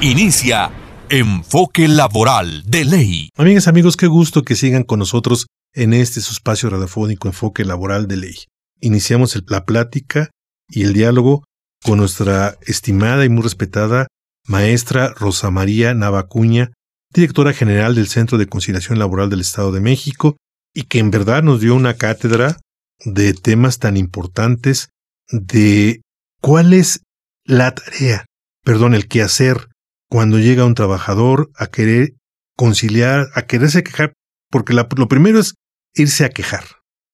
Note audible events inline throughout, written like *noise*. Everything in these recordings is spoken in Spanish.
Inicia Enfoque Laboral de Ley. Amigas, amigos, qué gusto que sigan con nosotros en este su espacio radiofónico Enfoque Laboral de Ley. Iniciamos la plática y el diálogo con nuestra estimada y muy respetada maestra Rosa María Navacuña, directora general del Centro de Conciliación Laboral del Estado de México, y que en verdad nos dio una cátedra de temas tan importantes de cuál es la tarea, perdón, el quehacer cuando llega un trabajador a querer conciliar, a quererse quejar, porque lo primero es irse a quejar.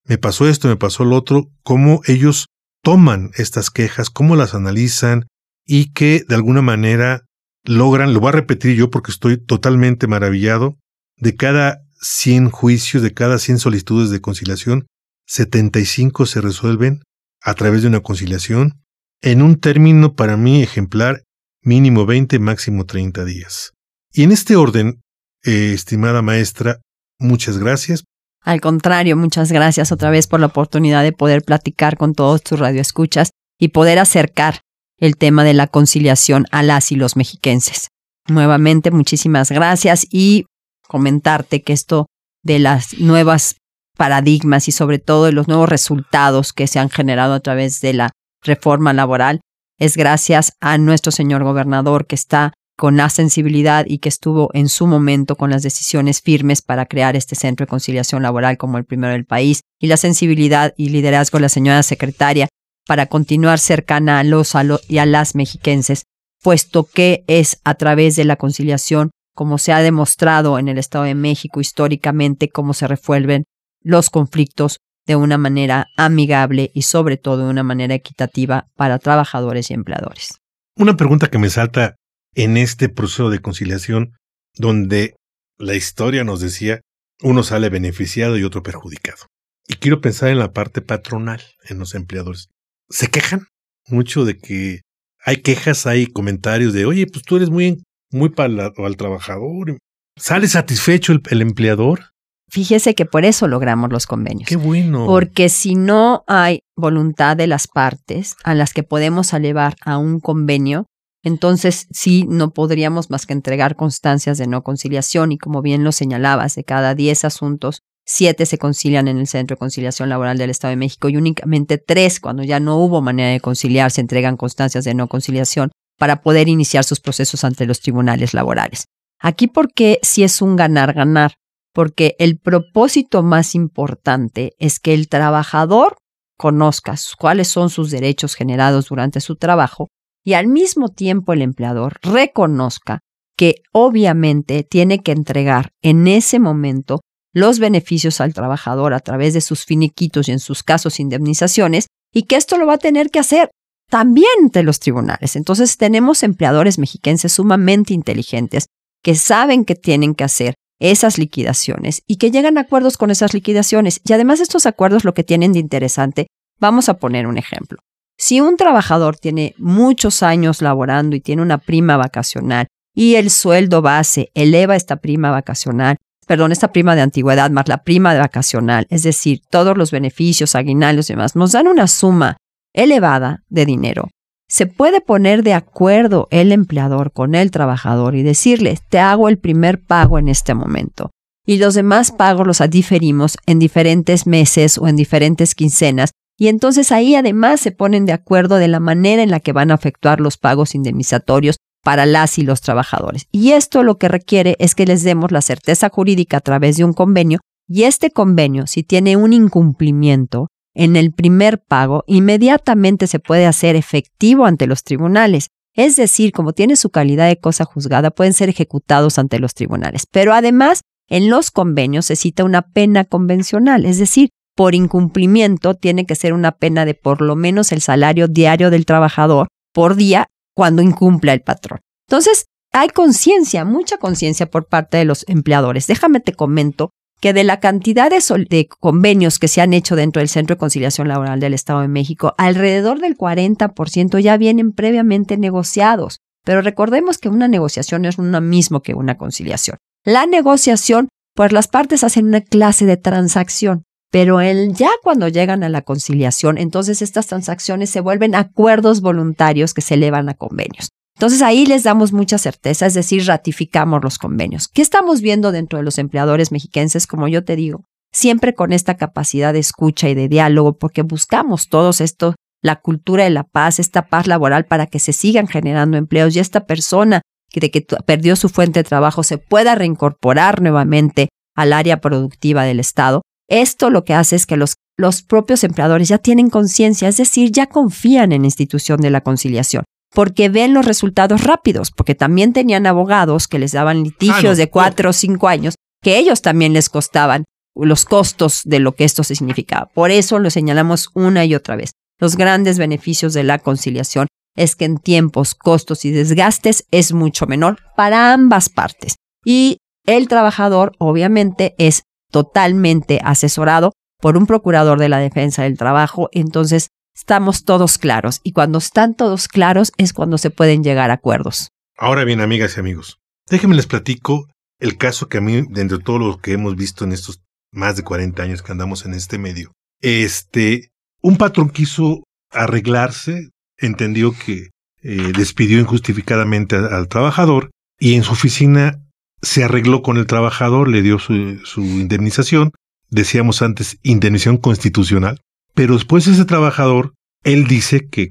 Me pasó esto, me pasó lo otro, cómo ellos toman estas quejas, cómo las analizan y que de alguna manera logran, lo voy a repetir yo porque estoy totalmente maravillado, de cada 100 juicios, de cada 100 solicitudes de conciliación, 75 se resuelven a través de una conciliación en un término para mí ejemplar mínimo 20, máximo 30 días. Y en este orden, eh, estimada maestra, muchas gracias. Al contrario, muchas gracias otra vez por la oportunidad de poder platicar con todos tus radioescuchas y poder acercar el tema de la conciliación a las y los mexiquenses. Nuevamente, muchísimas gracias y comentarte que esto de las nuevas paradigmas y sobre todo de los nuevos resultados que se han generado a través de la reforma laboral es gracias a nuestro señor gobernador que está con la sensibilidad y que estuvo en su momento con las decisiones firmes para crear este centro de conciliación laboral como el primero del país y la sensibilidad y liderazgo de la señora secretaria para continuar cercana a los, y a las mexiquenses, puesto que es a través de la conciliación como se ha demostrado en el Estado de México históricamente cómo se resuelven los conflictos de una manera amigable y sobre todo de una manera equitativa para trabajadores y empleadores. Una pregunta que me salta en este proceso de conciliación, donde la historia nos decía uno sale beneficiado y otro perjudicado. Y quiero pensar en la parte patronal, en los empleadores. ¿Se quejan mucho de que hay quejas, hay comentarios de, oye, pues tú eres muy, muy al trabajador? ¿Sale satisfecho el empleador? Fíjese que por eso logramos los convenios. Qué bueno. Porque si no hay voluntad de las partes a las que podemos elevar a un convenio, entonces sí no podríamos más que entregar constancias de no conciliación y como bien lo señalabas, de cada 10 asuntos, 7 se concilian en el Centro de Conciliación Laboral del Estado de México y únicamente 3, cuando ya no hubo manera de conciliar, se entregan constancias de no conciliación para poder iniciar sus procesos ante los tribunales laborales. Aquí porque sí es un ganar-ganar porque el propósito más importante es que el trabajador conozca cuáles son sus derechos generados durante su trabajo y al mismo tiempo el empleador reconozca que obviamente tiene que entregar en ese momento los beneficios al trabajador a través de sus finiquitos y en sus casos indemnizaciones y que esto lo va a tener que hacer también ante los tribunales. Entonces tenemos empleadores mexiquenses sumamente inteligentes que saben que tienen que hacer esas liquidaciones y que llegan a acuerdos con esas liquidaciones. Y además estos acuerdos lo que tienen de interesante, vamos a poner un ejemplo. Si un trabajador tiene muchos años laborando y tiene una prima vacacional y el sueldo base eleva esta prima vacacional, perdón, esta prima de antigüedad más la prima de vacacional, es decir, todos los beneficios, aguinaldos y demás, nos dan una suma elevada de dinero se puede poner de acuerdo el empleador con el trabajador y decirle, te hago el primer pago en este momento. Y los demás pagos los diferimos en diferentes meses o en diferentes quincenas. Y entonces ahí además se ponen de acuerdo de la manera en la que van a efectuar los pagos indemnizatorios para las y los trabajadores. Y esto lo que requiere es que les demos la certeza jurídica a través de un convenio y este convenio, si tiene un incumplimiento, en el primer pago, inmediatamente se puede hacer efectivo ante los tribunales. Es decir, como tiene su calidad de cosa juzgada, pueden ser ejecutados ante los tribunales. Pero además, en los convenios se cita una pena convencional, es decir, por incumplimiento tiene que ser una pena de por lo menos el salario diario del trabajador por día cuando incumpla el patrón. Entonces, hay conciencia, mucha conciencia por parte de los empleadores. Déjame te comento que de la cantidad de, convenios que se han hecho dentro del Centro de Conciliación Laboral del Estado de México, alrededor del 40% ya vienen previamente negociados. Pero recordemos que una negociación es lo mismo que una conciliación. La negociación, pues las partes hacen una clase de transacción, pero ya cuando llegan a la conciliación, entonces estas transacciones se vuelven acuerdos voluntarios que se elevan a convenios. Entonces ahí les damos mucha certeza, es decir, ratificamos los convenios. ¿Qué estamos viendo dentro de los empleadores mexiquenses? Como yo te digo, siempre con esta capacidad de escucha y de diálogo, porque buscamos todos esto, la cultura de la paz, esta paz laboral para que se sigan generando empleos y esta persona que, de que perdió su fuente de trabajo se pueda reincorporar nuevamente al área productiva del Estado. Esto lo que hace es que los, los propios empleadores ya tienen conciencia, es decir, ya confían en la institución de la conciliación porque ven los resultados rápidos, porque también tenían abogados que les daban litigios de cuatro o cinco años, que ellos también les costaban los costos de lo que esto significaba. Por eso lo señalamos una y otra vez. Los grandes beneficios de la conciliación es que en tiempos, costos y desgastes es mucho menor para ambas partes. Y el trabajador, obviamente, es totalmente asesorado por un procurador de la defensa del trabajo, entonces estamos todos claros. Y cuando están todos claros es cuando se pueden llegar a acuerdos. Ahora bien, amigas y amigos, déjenme les platico el caso que a mí, dentro de todo lo que hemos visto en estos más de 40 años que andamos en este medio, este, un patrón quiso arreglarse, entendió que eh, despidió injustificadamente al trabajador y en su oficina se arregló con el trabajador, le dio su, su indemnización, decíamos antes, indemnización constitucional, pero después ese trabajador, él dice que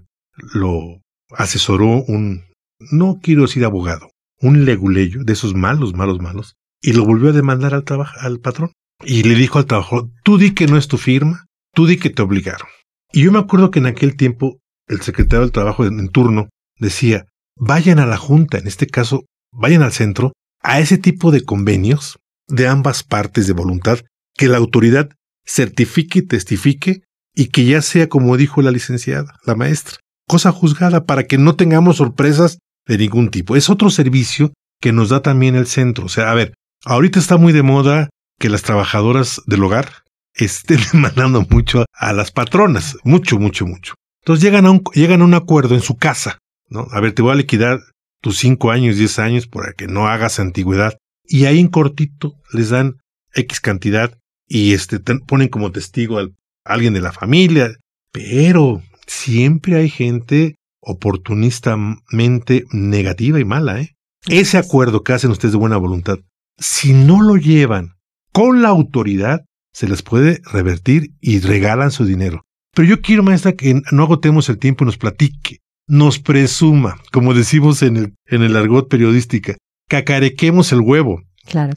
lo asesoró un, no quiero decir abogado, un leguleyo de esos malos, malos, malos, y lo volvió a demandar al, al patrón. Y le dijo al trabajador, tú di que no es tu firma, tú di que te obligaron. Y yo me acuerdo que en aquel tiempo el secretario del trabajo en turno decía, vayan a la junta, en este caso, vayan al centro, a ese tipo de convenios de ambas partes de voluntad, que la autoridad certifique y testifique y que ya sea como dijo la licenciada, la maestra, cosa juzgada para que no tengamos sorpresas de ningún tipo. Es otro servicio que nos da también el centro. O sea, a ver, ahorita está muy de moda que las trabajadoras del hogar *laughs* estén demandando mucho a las patronas, mucho, mucho, mucho. Entonces llegan a un, llegan a un acuerdo en su casa, ¿no? A ver, te voy a liquidar tus cinco años, diez años para que no hagas antigüedad. Y ahí en cortito les dan X cantidad y este, ponen como testigo al alguien de la familia, pero siempre hay gente oportunistamente negativa y mala, ¿eh? Ese acuerdo que hacen ustedes de buena voluntad, si no lo llevan con la autoridad, se les puede revertir y regalan su dinero. Pero yo quiero, maestra, que no agotemos el tiempo y nos platique, nos presuma, como decimos en el, en el argot periodística, cacarequemos el huevo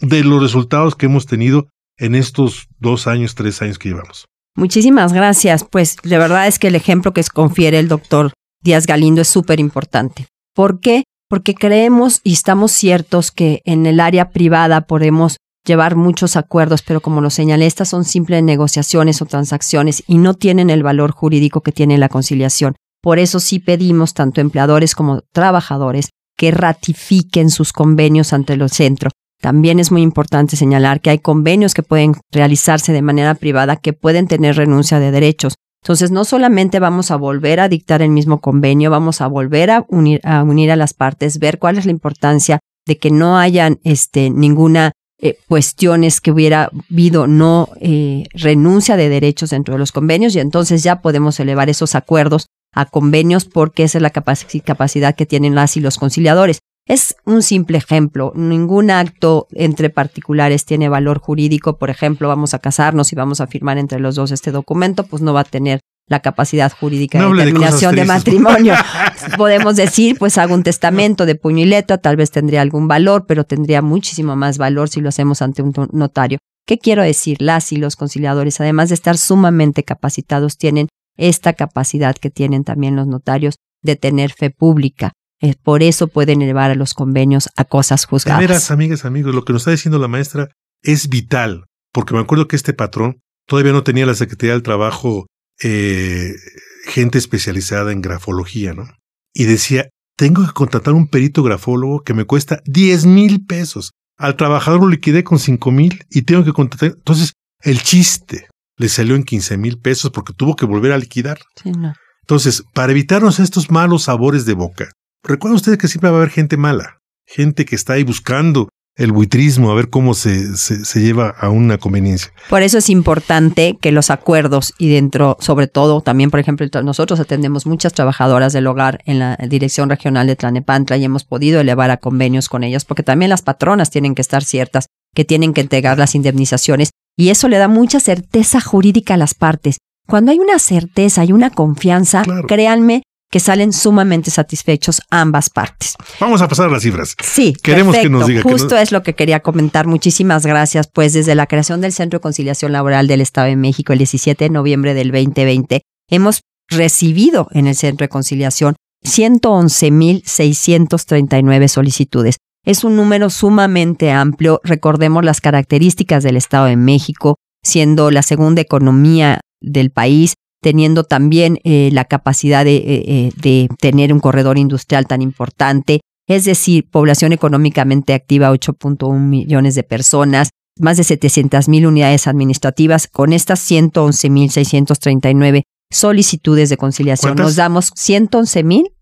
de los resultados que hemos tenido en estos dos años, tres años que llevamos. Muchísimas gracias. Pues de verdad es que el ejemplo que confiere el doctor Díaz Galindo es súper importante. ¿Por qué? Porque creemos y estamos ciertos que en el área privada podemos llevar muchos acuerdos, pero como lo señalé, estas son simples negociaciones o transacciones y no tienen el valor jurídico que tiene la conciliación. Por eso sí pedimos, tanto empleadores como trabajadores, que ratifiquen sus convenios ante el centro, también es muy importante señalar que hay convenios que pueden realizarse de manera privada que pueden tener renuncia de derechos. Entonces, no solamente vamos a volver a dictar el mismo convenio, vamos a volver a unir a, las partes, ver cuál es la importancia de que no hayan este, ninguna eh, cuestiones que hubiera habido no eh, renuncia de derechos dentro de los convenios y entonces ya podemos elevar esos acuerdos a convenios porque esa es la capacidad que tienen las y los conciliadores. Es un simple ejemplo. Ningún acto entre particulares tiene valor jurídico. Por ejemplo, vamos a casarnos y vamos a firmar entre los dos este documento, pues no va a tener la capacidad jurídica de determinación de, matrimonio. *laughs* Podemos decir, pues hago un testamento de puño y letra, tal vez tendría algún valor, pero tendría muchísimo más valor si lo hacemos ante un notario. ¿Qué quiero decir? Las y los conciliadores, además de estar sumamente capacitados, tienen esta capacidad que tienen también los notarios de tener fe pública, eh, por eso pueden elevar a los convenios a cosas juzgadas. De veras, amigas, amigos, lo que nos está diciendo la maestra es vital, porque me acuerdo que este patrón todavía no tenía la Secretaría del Trabajo eh, gente especializada en grafología, ¿no? Y decía, tengo que contratar un perito grafólogo que me cuesta 10 mil pesos. Al trabajador lo liquidé con 5 mil y tengo que contratar. Entonces, el chiste le salió en 15 mil pesos porque tuvo que volver a liquidar. Sí, no. Entonces, para evitarnos estos malos sabores de boca, recuerden ustedes que siempre va a haber gente mala, gente que está ahí buscando el buitrismo, a ver cómo se, se, se, lleva a una conveniencia. Por eso es importante que los acuerdos y dentro, sobre todo, también, por ejemplo, nosotros atendemos muchas trabajadoras del hogar en la Dirección Regional de Tlanepantla y hemos podido elevar a convenios con ellas, porque también las patronas tienen que estar ciertas, que tienen que entregar las indemnizaciones y eso le da mucha certeza jurídica a las partes. Cuando hay una certeza y una confianza, claro. créanme que salen sumamente satisfechos ambas partes. Vamos a pasar a las cifras. Sí, queremos perfecto. que nos diga. Justo que nos... es lo que quería comentar. Muchísimas gracias. Pues desde la creación del Centro de Conciliación Laboral del Estado de México el 17 de noviembre del 2020, hemos recibido en el Centro de Conciliación 111.639 solicitudes. Es un número sumamente amplio. Recordemos las características del Estado de México, siendo la segunda economía del país, teniendo también eh, la capacidad de, eh, de, tener un corredor industrial tan importante, es decir, población económicamente activa, 8.1 millones de personas, más de 700 mil unidades administrativas, con estas 111 mil 639 solicitudes de conciliación. ¿Cuántas? Nos damos 111 mil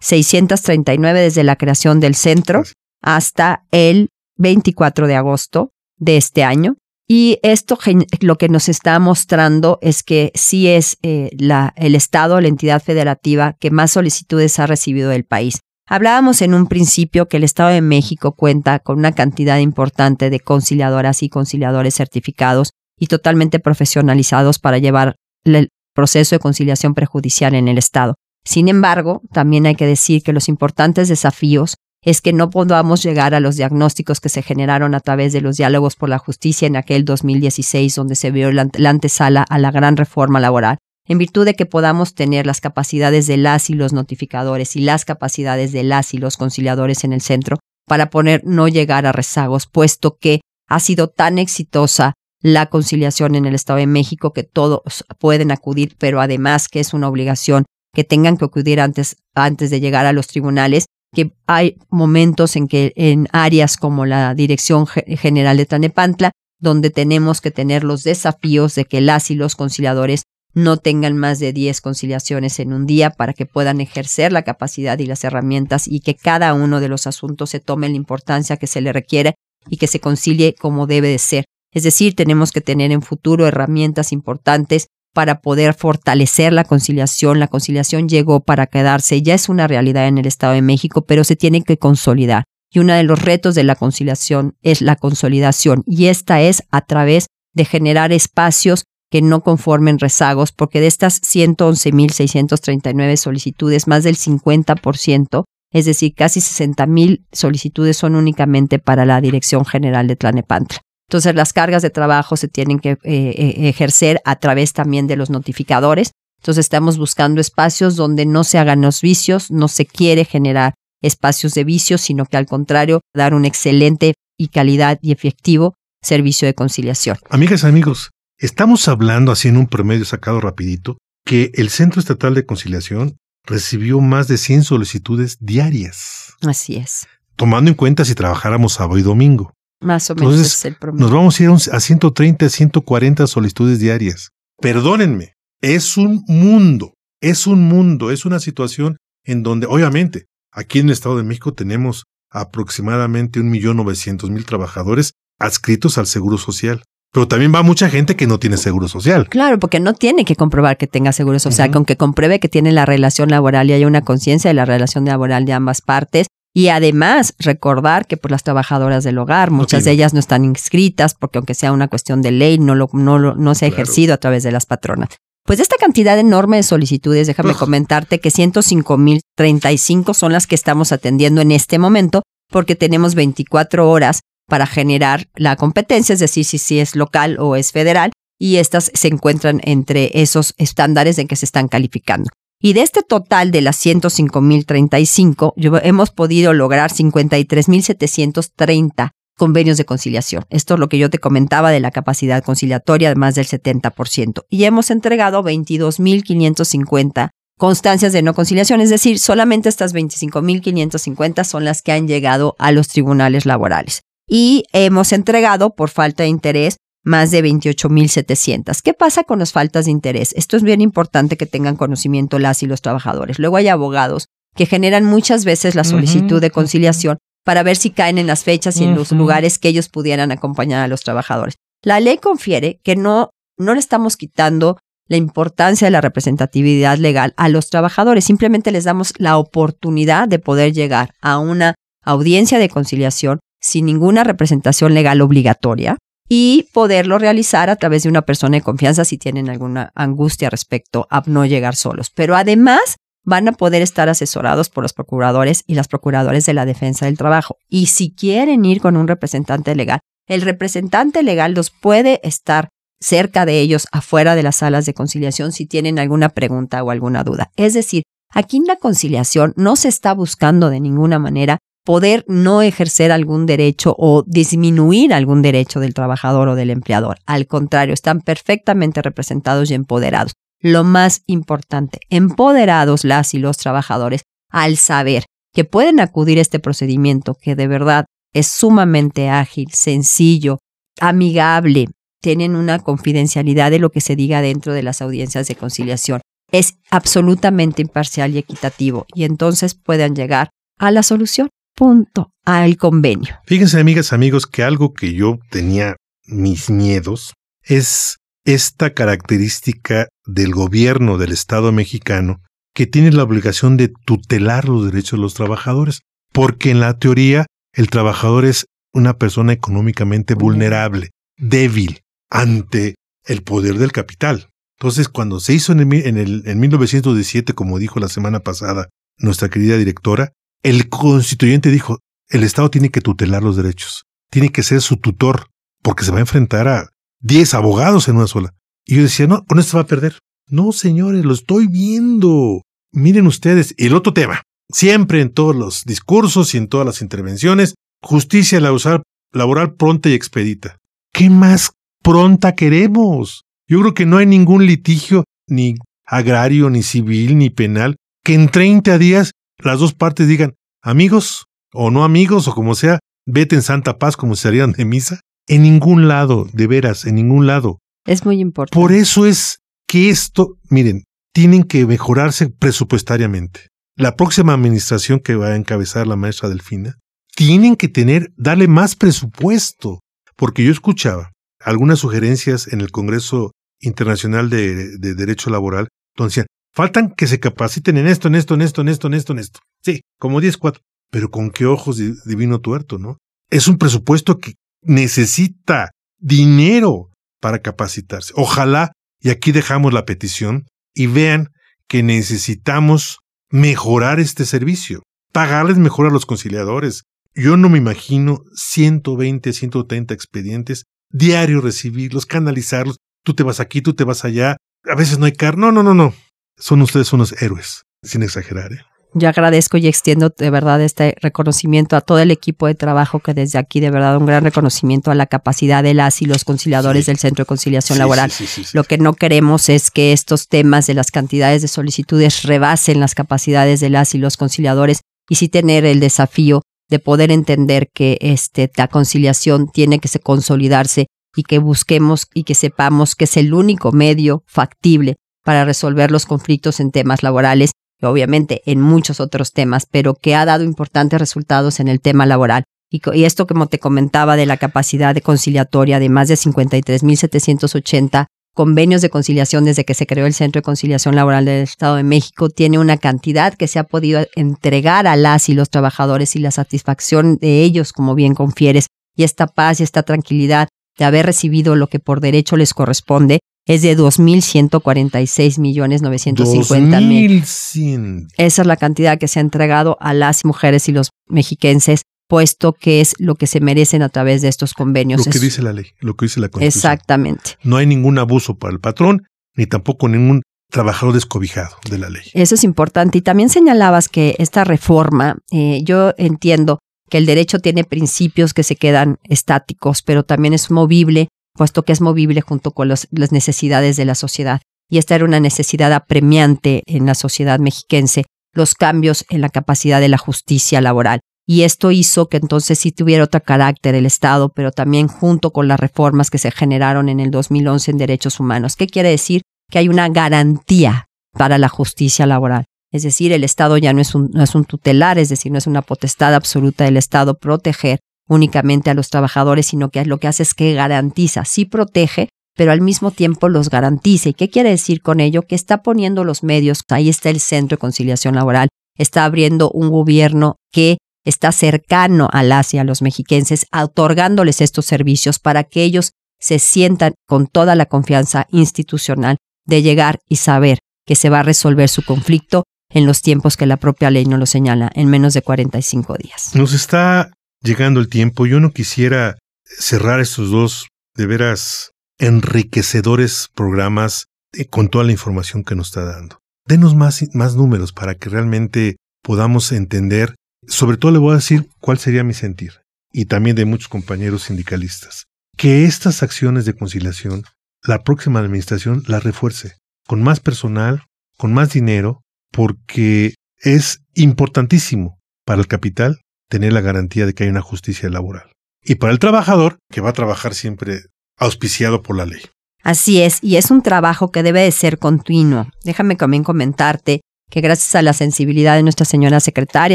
639 desde la creación del centro hasta el 24 de agosto de este año. Y esto lo que nos está mostrando es que sí es eh, la, el Estado, la entidad federativa que más solicitudes ha recibido del país. Hablábamos en un principio que el Estado de México cuenta con una cantidad importante de conciliadoras y conciliadores certificados y totalmente profesionalizados para llevar el proceso de conciliación prejudicial en el Estado. Sin embargo, también hay que decir que los importantes desafíos es que no podamos llegar a los diagnósticos que se generaron a través de los diálogos por la justicia en aquel 2016, donde se vio la, la antesala a la gran reforma laboral, en virtud de que podamos tener las capacidades de las y los notificadores y las capacidades de las y los conciliadores en el centro para poner no llegar a rezagos, puesto que ha sido tan exitosa la conciliación en el Estado de México que todos pueden acudir, pero además que es una obligación que tengan que acudir antes, antes de llegar a los tribunales que hay momentos en que en áreas como la Dirección General de Tanepantla, donde tenemos que tener los desafíos de que las y los conciliadores no tengan más de 10 conciliaciones en un día para que puedan ejercer la capacidad y las herramientas y que cada uno de los asuntos se tome la importancia que se le requiere y que se concilie como debe de ser. Es decir, tenemos que tener en futuro herramientas importantes para poder fortalecer la conciliación. La conciliación llegó para quedarse, ya es una realidad en el Estado de México, pero se tiene que consolidar. Y uno de los retos de la conciliación es la consolidación, y esta es a través de generar espacios que no conformen rezagos, porque de estas 111.639 solicitudes, más del 50%, es decir, casi 60.000 solicitudes son únicamente para la Dirección General de Tlanepantla. Entonces, las cargas de trabajo se tienen que eh, ejercer a través también de los notificadores. Entonces, estamos buscando espacios donde no se hagan los vicios, no se quiere generar espacios de vicios, sino que al contrario, dar un excelente y calidad y efectivo servicio de conciliación. Amigas y amigos, estamos hablando, así en un promedio sacado rapidito, que el Centro Estatal de Conciliación recibió más de 100 solicitudes diarias. Así es. Tomando en cuenta si trabajáramos sábado y domingo. Más o menos Entonces, es el promedio. Nos vamos a ir a 130, 140 solicitudes diarias. Perdónenme, es un mundo, es un mundo, es una situación en donde, obviamente, aquí en el Estado de México tenemos aproximadamente 1.900.000 trabajadores adscritos al Seguro Social. Pero también va mucha gente que no tiene seguro social. Claro, porque no tiene que comprobar que tenga seguro social, Ujú. que aunque compruebe que tiene la relación laboral y haya una conciencia de la relación laboral de ambas partes. Y además recordar que por las trabajadoras del hogar, muchas de ellas no están inscritas porque aunque sea una cuestión de ley, no, lo, no, lo- no se ha Claro. ejercido a través de las patronas. Pues de esta cantidad enorme de solicitudes, déjame comentarte que 105.035 son las que estamos atendiendo en este momento porque tenemos 24 horas para generar la competencia, es decir, si, si es local o es federal, y estas se encuentran entre esos estándares en que se están calificando. Y de este total de las 105.035, yo- hemos podido lograr 53.730 convenios de conciliación. Esto es lo que yo te comentaba de la capacidad conciliatoria de más del 70%. Y hemos entregado 22.550 constancias de no conciliación, es decir, solamente estas 25.550 son las que han llegado a los tribunales laborales. Y hemos entregado, por falta de interés, más de 28.700. ¿Qué pasa con las faltas de interés? Esto es bien importante que tengan conocimiento las y los trabajadores. Luego hay abogados que generan muchas veces la solicitud de conciliación para ver si caen en las fechas y en los lugares que ellos pudieran acompañar a los trabajadores. La ley confiere que no, no le estamos quitando la importancia de la representatividad legal a los trabajadores, simplemente les damos la oportunidad de poder llegar a una audiencia de conciliación sin ninguna representación legal obligatoria y poderlo realizar a través de una persona de confianza si tienen alguna angustia respecto a no llegar solos. Pero además van a poder estar asesorados por los procuradores y las procuradoras de la defensa del trabajo. Y si quieren ir con un representante legal, el representante legal los puede estar cerca de ellos afuera de las salas de conciliación si tienen alguna pregunta o alguna duda. Es decir, aquí en la conciliación no se está buscando de ninguna manera poder no ejercer algún derecho o disminuir algún derecho del trabajador o del empleador. Al contrario, están perfectamente representados y empoderados. Lo más importante, empoderados las y los trabajadores al saber que pueden acudir a este procedimiento que de verdad es sumamente ágil, sencillo, amigable, tienen una confidencialidad de lo que se diga dentro de las audiencias de conciliación. Es absolutamente imparcial y equitativo y entonces puedan llegar a la solución punto al convenio. Fíjense, amigas, amigos, que algo que yo tenía mis miedos es esta característica del gobierno del Estado mexicano que tiene la obligación de tutelar los derechos de los trabajadores, porque en la teoría el trabajador es una persona económicamente vulnerable, débil ante el poder del capital. Entonces, cuando se hizo en, el, en 1917, como dijo la semana pasada nuestra querida directora, el constituyente dijo, el Estado tiene que tutelar los derechos, tiene que ser su tutor, porque se va a enfrentar a 10 abogados en una sola. Y yo decía, no, con esto va a perder. No, señores, lo estoy viendo. Miren ustedes, el otro tema, siempre en todos los discursos y en todas las intervenciones, justicia laboral pronta y expedita. ¿Qué más pronta queremos? Yo creo que no hay ningún litigio, ni agrario, ni civil, ni penal, que en 30 días las dos partes digan, amigos o no amigos o como sea, vete en santa paz como se harían de misa. En ningún lado, de veras, en ningún lado. Es muy importante. Por eso es que esto, miren, tienen que mejorarse presupuestariamente. La próxima administración que va a encabezar la maestra Delfina, tienen que tener, darle más presupuesto. Porque yo escuchaba algunas sugerencias en el Congreso Internacional de, de Derecho Laboral, donde decían, Faltan que se capaciten en esto, en esto, en esto, en esto, en esto, en esto. Sí, como 10, 4. Pero con qué ojos divino tuerto, ¿no? Es un presupuesto que necesita dinero para capacitarse. Ojalá, y aquí dejamos la petición, y vean que necesitamos mejorar este servicio, pagarles mejor a los conciliadores. Yo no me imagino 120, 130 expedientes diario recibirlos, canalizarlos. Tú te vas aquí, tú te vas allá. A veces no hay car. No, no, no, no son ustedes unos héroes, sin exagerar. ¿eh? Yo agradezco y extiendo de verdad este reconocimiento a todo el equipo de trabajo que desde aquí de verdad un gran reconocimiento a la capacidad de las y los conciliadores del Centro de Conciliación Laboral. Lo que no queremos es que estos temas de las cantidades de solicitudes rebasen las capacidades de las y los conciliadores y sí tener el desafío de poder entender que este, la conciliación tiene que se consolidarse y que busquemos y que sepamos que es el único medio factible para resolver los conflictos en temas laborales y obviamente en muchos otros temas, pero que ha dado importantes resultados en el tema laboral. Y, esto como te comentaba de la capacidad de conciliatoria de más de 53.780 convenios de conciliación desde que se creó el Centro de Conciliación Laboral del Estado de México, tiene una cantidad que se ha podido entregar a las y los trabajadores y la satisfacción de ellos, como bien confieres, y esta paz y esta tranquilidad de haber recibido lo que por derecho les corresponde, es de 2.146 millones 950 mil. Esa es la cantidad que se ha entregado a las mujeres y los mexiquenses, puesto que es lo que se merecen a través de estos convenios. Lo que dice la ley, lo que dice la Constitución. Exactamente. No hay ningún abuso para el patrón, ni tampoco ningún trabajador descobijado de la ley. Eso es importante. Y también señalabas que esta reforma, eh, yo entiendo que el derecho tiene principios que se quedan estáticos, pero también es movible puesto que es movible junto con las necesidades de la sociedad. y esta era una necesidad apremiante en la sociedad mexiquense, los cambios en la capacidad de la justicia laboral. Y esto hizo que entonces sí tuviera otro carácter el Estado, pero también junto con las reformas que se generaron en el 2011 en derechos humanos. ¿Qué quiere decir? Que hay una garantía para la justicia laboral. Es decir, el Estado ya no es, un, no es un tutelar, es decir, no es una potestad absoluta del Estado proteger únicamente a los trabajadores, sino que lo que hace es que garantiza, sí protege, pero al mismo tiempo los garantiza. ¿Y qué quiere decir con ello? Que está poniendo los medios, ahí está el Centro de Conciliación Laboral, está abriendo un gobierno que está cercano a las y a los mexiquenses, otorgándoles estos servicios para que ellos se sientan con toda la confianza institucional de llegar y saber que se va a resolver su conflicto en los tiempos que la propia ley no lo señala, en menos de 45 días. Nos está llegando el tiempo. Yo no quisiera cerrar estos dos de veras enriquecedores programas eh, con toda la información que nos está dando. Denos más, más números para que realmente podamos entender sobre todo le voy a decir cuál sería mi sentir, y también de muchos compañeros sindicalistas, que estas acciones de conciliación, la próxima administración las refuerce, con más personal, con más dinero, porque es importantísimo para el capital tener la garantía de que hay una justicia laboral. Y para el trabajador, que va a trabajar siempre auspiciado por la ley. Así es, y es un trabajo que debe de ser continuo. Déjame también comentarte que gracias a la sensibilidad de nuestra señora secretaria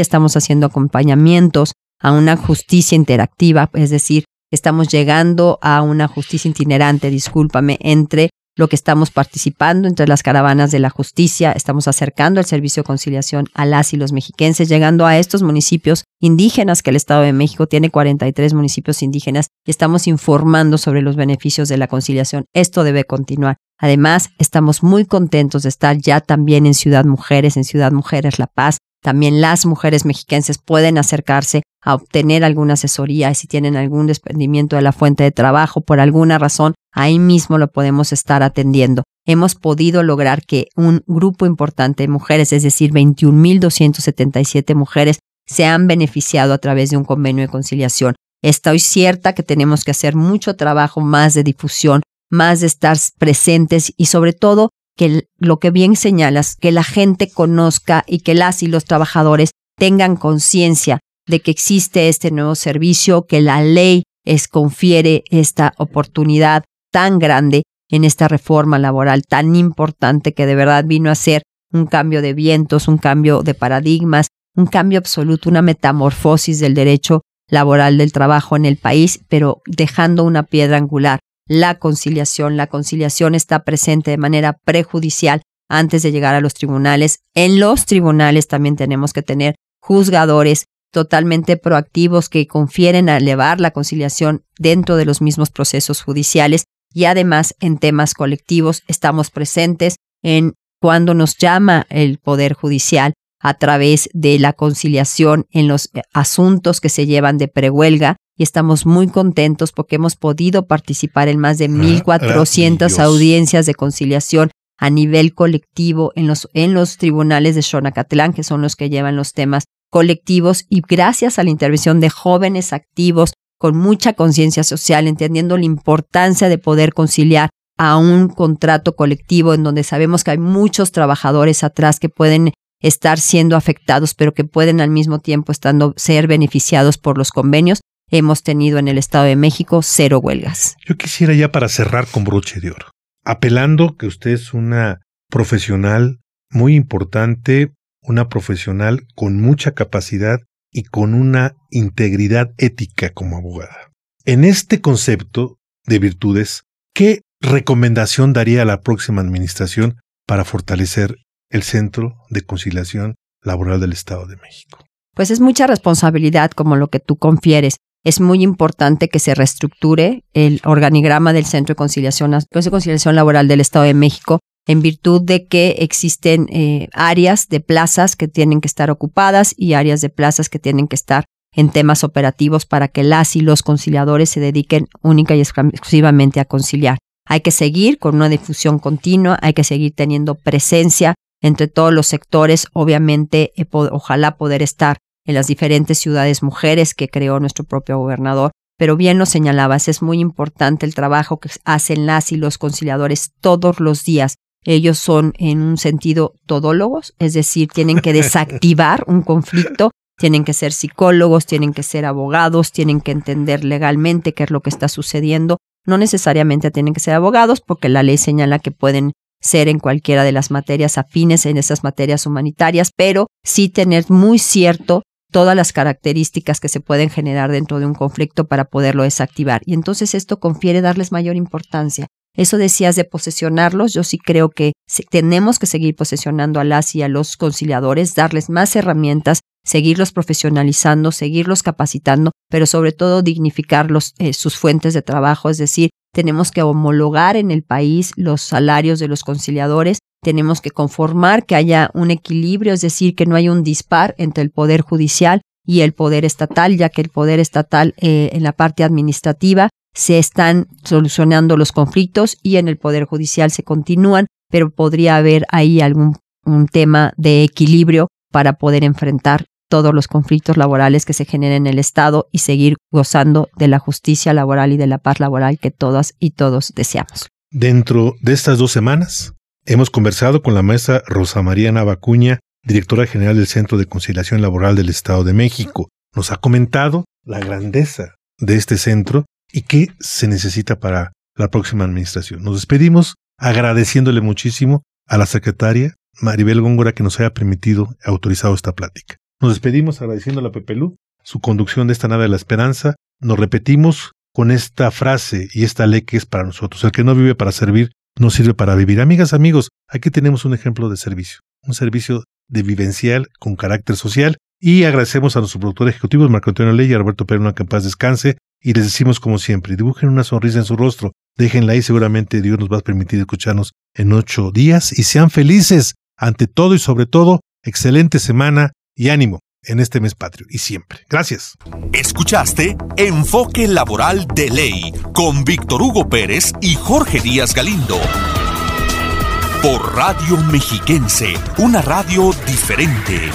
estamos haciendo acompañamientos a una justicia interactiva, es decir, estamos llegando a una justicia itinerante, discúlpame, entre lo que estamos participando entre las caravanas de la justicia, estamos acercando el servicio de conciliación a las y los mexiquenses, llegando a estos municipios indígenas que el Estado de México tiene 43 municipios indígenas y estamos informando sobre los beneficios de la conciliación. Esto debe continuar. Además, estamos muy contentos de estar ya también en Ciudad Mujeres, en Ciudad Mujeres La Paz. También las mujeres mexiquenses pueden acercarse a obtener alguna asesoría si tienen algún desprendimiento de la fuente de trabajo por alguna razón, ahí mismo lo podemos estar atendiendo. Hemos podido lograr que un grupo importante de mujeres, es decir, 21.277 mujeres, se han beneficiado a través de un convenio de conciliación. Estoy cierta que tenemos que hacer mucho trabajo más de difusión más de estar presentes y sobre todo que lo que bien señalas, que la gente conozca y que las y los trabajadores tengan conciencia de que existe este nuevo servicio, que la ley es confiere esta oportunidad tan grande en esta reforma laboral tan importante que de verdad vino a ser un cambio de vientos, un cambio de paradigmas, un cambio absoluto, una metamorfosis del derecho laboral del trabajo en el país, pero dejando una piedra angular la conciliación. La conciliación está presente de manera prejudicial antes de llegar a los tribunales. En los tribunales también tenemos que tener juzgadores totalmente proactivos que confieren a elevar la conciliación dentro de los mismos procesos judiciales y además en temas colectivos estamos presentes en cuando nos llama el Poder Judicial a través de la conciliación en los asuntos que se llevan de prehuelga y estamos muy contentos porque hemos podido participar en más de 1.400 audiencias de conciliación a nivel colectivo en los, en los tribunales de Xonacatlán, que son los que llevan los temas colectivos, y gracias a la intervención de jóvenes activos con mucha conciencia social, entendiendo la importancia de poder conciliar a un contrato colectivo en donde sabemos que hay muchos trabajadores atrás que pueden estar siendo afectados, pero que pueden al mismo tiempo estando ser beneficiados por los convenios hemos tenido en el Estado de México cero huelgas. Yo quisiera ya para cerrar con broche de oro, apelando que usted es una profesional muy importante, una profesional con mucha capacidad y con una integridad ética como abogada. En este concepto de virtudes, ¿qué recomendación daría a la próxima administración para fortalecer el Centro de Conciliación Laboral del Estado de México? Pues es mucha responsabilidad como lo que tú confieres es muy importante que se reestructure el organigrama del Centro de Conciliación, de Conciliación Laboral del Estado de México en virtud de que existen eh, áreas de plazas que tienen que estar ocupadas y áreas de plazas que tienen que estar en temas operativos para que las y los conciliadores se dediquen única y exclusivamente a conciliar. Hay que seguir con una difusión continua, hay que seguir teniendo presencia entre todos los sectores, obviamente, eh, ojalá poder estar en las diferentes ciudades mujeres que creó nuestro propio gobernador. Pero bien lo señalabas, es muy importante el trabajo que hacen las y los conciliadores todos los días Ellos son en un sentido todólogos, es decir, tienen que desactivar un conflicto, tienen que ser psicólogos, tienen que ser abogados, tienen que entender legalmente qué es lo que está sucediendo. No necesariamente tienen que ser abogados porque la ley señala que pueden ser en cualquiera de las materias afines en esas materias humanitarias, pero sí tener muy cierto todas las características que se pueden generar dentro de un conflicto para poderlo desactivar. Y entonces esto confiere darles mayor importancia. Eso decías de posesionarlos, yo sí creo que tenemos que seguir posesionando a las y a los conciliadores, darles más herramientas, seguirlos profesionalizando, seguirlos capacitando, pero sobre todo dignificar eh, sus fuentes de trabajo, es decir, tenemos que homologar en el país los salarios de los conciliadores, tenemos que conformar que haya un equilibrio, es decir, que no haya un dispar entre el poder judicial y el poder estatal, ya que el poder estatal eh, en la parte administrativa se están solucionando los conflictos y en el Poder Judicial se continúan, pero podría haber ahí algún un tema de equilibrio para poder enfrentar todos los conflictos laborales que se generen en el Estado y seguir gozando de la justicia laboral y de la paz laboral que todas y todos deseamos. Dentro de estas dos semanas, hemos conversado con la maestra Rosa María Navacuña, directora general del Centro de Conciliación Laboral del Estado de México. Nos ha comentado la grandeza de este centro y qué se necesita para la próxima administración. Nos despedimos agradeciéndole muchísimo a la secretaria Maribel Góngora que nos haya permitido, autorizado esta plática. Nos despedimos agradeciéndole a Pepe Lu su conducción de esta nave de la esperanza. Nos repetimos con esta frase y esta ley que es para nosotros. El que no vive para servir, no sirve para vivir. Amigas, amigos, aquí tenemos un ejemplo de servicio. Un servicio de vivencial con carácter social. Y agradecemos a nuestros productores ejecutivos, Marco Antonio Ley y Roberto Pérez, que en paz descanse, y les decimos como siempre, dibujen una sonrisa en su rostro, déjenla ahí, seguramente Dios nos va a permitir escucharnos en ocho días y sean felices ante todo y sobre todo, excelente semana y ánimo en este mes patrio y siempre. Gracias. Escuchaste Enfoque Laboral de Ley con Víctor Hugo Pérez y Jorge Díaz Galindo. Por Radio Mexiquense, una radio diferente.